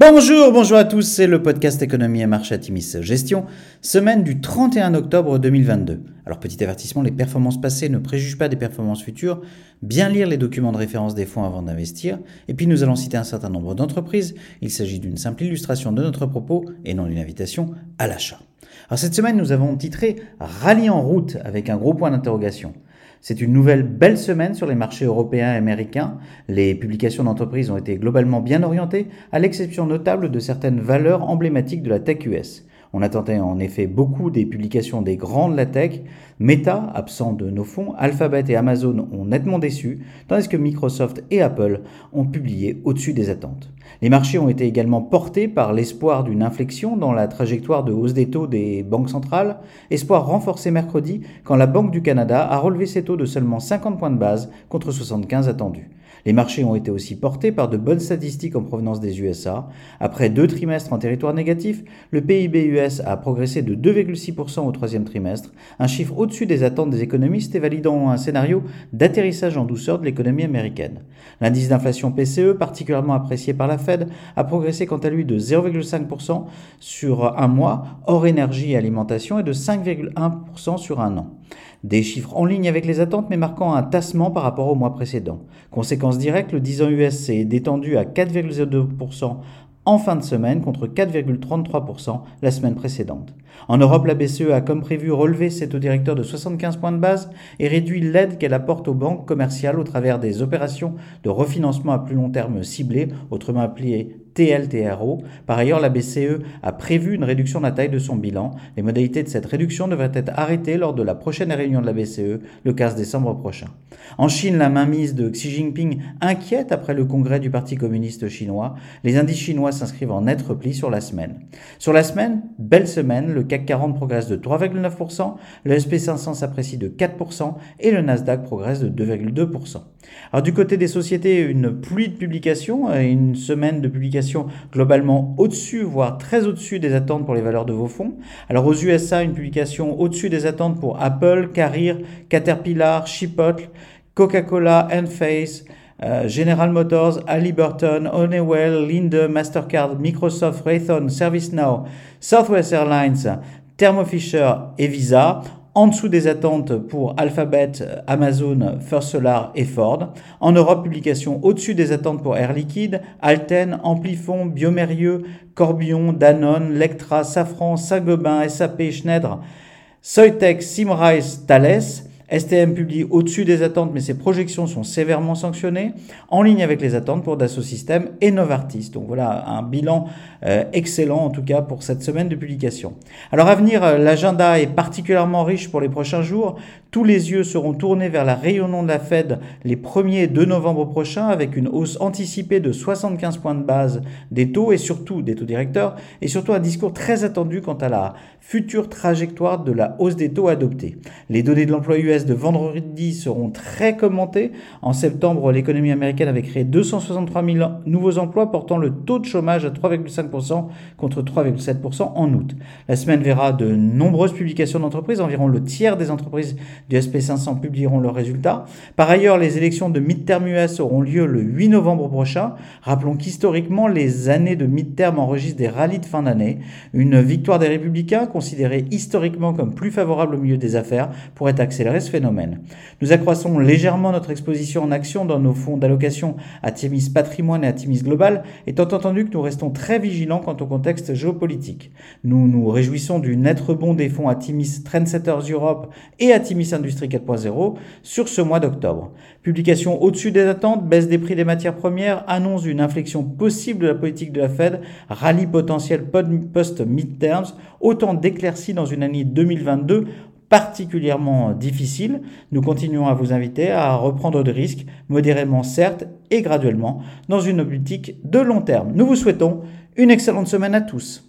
Bonjour, bonjour à tous, c'est le podcast Économie et Marché Atimis Gestion, semaine du 31 octobre 2022. Alors petit avertissement, les performances passées ne préjugent pas des performances futures, bien lire les documents de référence des fonds avant d'investir, et puis nous allons citer un certain nombre d'entreprises, il s'agit d'une simple illustration de notre propos et non d'une invitation à l'achat. Alors cette semaine nous avons titré Rallye en route avec un gros point d'interrogation. C'est une nouvelle belle semaine sur les marchés européens et américains. Les publications d'entreprises ont été globalement bien orientées, à l'exception notable de certaines valeurs emblématiques de la tech US. On attendait en effet beaucoup des publications des grands de la tech. Meta, absent de nos fonds, Alphabet et Amazon ont nettement déçu, tandis que Microsoft et Apple ont publié au-dessus des attentes. Les marchés ont été également portés par l'espoir d'une inflexion dans la trajectoire de hausse des taux des banques centrales, espoir renforcé mercredi quand la Banque du Canada a relevé ses taux de seulement 50 points de base contre 75 attendus. Les marchés ont été aussi portés par de bonnes statistiques en provenance des USA. Après deux trimestres en territoire négatif, le PIB US a progressé de 2,6% au troisième trimestre, un chiffre au-dessus des attentes des économistes et validant un scénario d'atterrissage en douceur de l'économie américaine. L'indice d'inflation PCE, particulièrement apprécié par la Fed, a progressé quant à lui de 0,5% sur un mois, hors énergie et alimentation, et de 5,1% sur un an. Des chiffres en ligne avec les attentes mais marquant un tassement par rapport au mois précédent. Conséquence directe, le 10 ans US s'est détendu à 4,02% en fin de semaine contre 4,33% la semaine précédente. En Europe, la BCE a comme prévu relevé ses taux directeurs de 75 points de base et réduit l'aide qu'elle apporte aux banques commerciales au travers des opérations de refinancement à plus long terme ciblées, autrement appelées TLTRO. Par ailleurs, la BCE a prévu une réduction de la taille de son bilan. Les modalités de cette réduction devraient être arrêtées lors de la prochaine réunion de la BCE, le 15 décembre prochain. En Chine, la mainmise de Xi Jinping inquiète après le congrès du Parti communiste chinois. Les indices chinois s'inscrivent en net repli sur la semaine. Sur la semaine, belle semaine, le CAC 40 progresse de 3,9%, le SP500 s'apprécie de 4% et le Nasdaq progresse de 2,2%. Alors du côté des sociétés, une pluie de publications, une semaine de publications globalement au-dessus, voire très au-dessus des attentes pour les valeurs de vos fonds. Alors aux USA, une publication au-dessus des attentes pour Apple, Carrier, Caterpillar, Chipotle, Coca-Cola, Enphase, euh, General Motors, Halliburton, Honeywell, Linde, Mastercard, Microsoft, Raytheon, ServiceNow, Southwest Airlines, Thermo Fisher et Visa en dessous des attentes pour Alphabet, Amazon, First Solar et Ford. En Europe, publication au-dessus des attentes pour Air Liquide, Alten, Amplifon, Biomérieux, Corbion, Danone, Lectra, Safran, Saint-Gobain, SAP, Schneider, Soitec, Simrise, Thales. STM publie au-dessus des attentes, mais ses projections sont sévèrement sanctionnées, en ligne avec les attentes pour Dassault Systèmes et Novartis. Donc voilà un bilan euh, excellent en tout cas pour cette semaine de publication. Alors à venir, euh, l'agenda est particulièrement riche pour les prochains jours. Tous les yeux seront tournés vers la réunion de la Fed les 1er et 2 novembre prochains avec une hausse anticipée de 75 points de base des taux et surtout des taux directeurs et surtout un discours très attendu quant à la future trajectoire de la hausse des taux adoptés. Les données de l'emploi US de vendredi seront très commentées. En septembre, l'économie américaine avait créé 263 000 nouveaux emplois portant le taux de chômage à 3,5% contre 3,7% en août. La semaine verra de nombreuses publications d'entreprises, environ le tiers des entreprises du SP500 publieront leurs résultats. Par ailleurs, les élections de midterm US auront lieu le 8 novembre prochain. Rappelons qu'historiquement, les années de midterm enregistrent des rallyes de fin d'année. Une victoire des républicains, considérée historiquement comme plus favorable au milieu des affaires, pourrait accélérer ce phénomène. Nous accroissons légèrement notre exposition en action dans nos fonds d'allocation à Timis Patrimoine et à Timis Global, étant entendu que nous restons très vigilants quant au contexte géopolitique. Nous nous réjouissons du net rebond des fonds à Timis Trendsetters Europe et à Industrie 4.0 sur ce mois d'octobre. Publication au-dessus des attentes, baisse des prix des matières premières, annonce d'une inflexion possible de la politique de la Fed, rallye potentiel post-midterms, autant d'éclaircies dans une année 2022 particulièrement difficile. Nous continuons à vous inviter à reprendre des risques, modérément certes et graduellement, dans une optique de long terme. Nous vous souhaitons une excellente semaine à tous.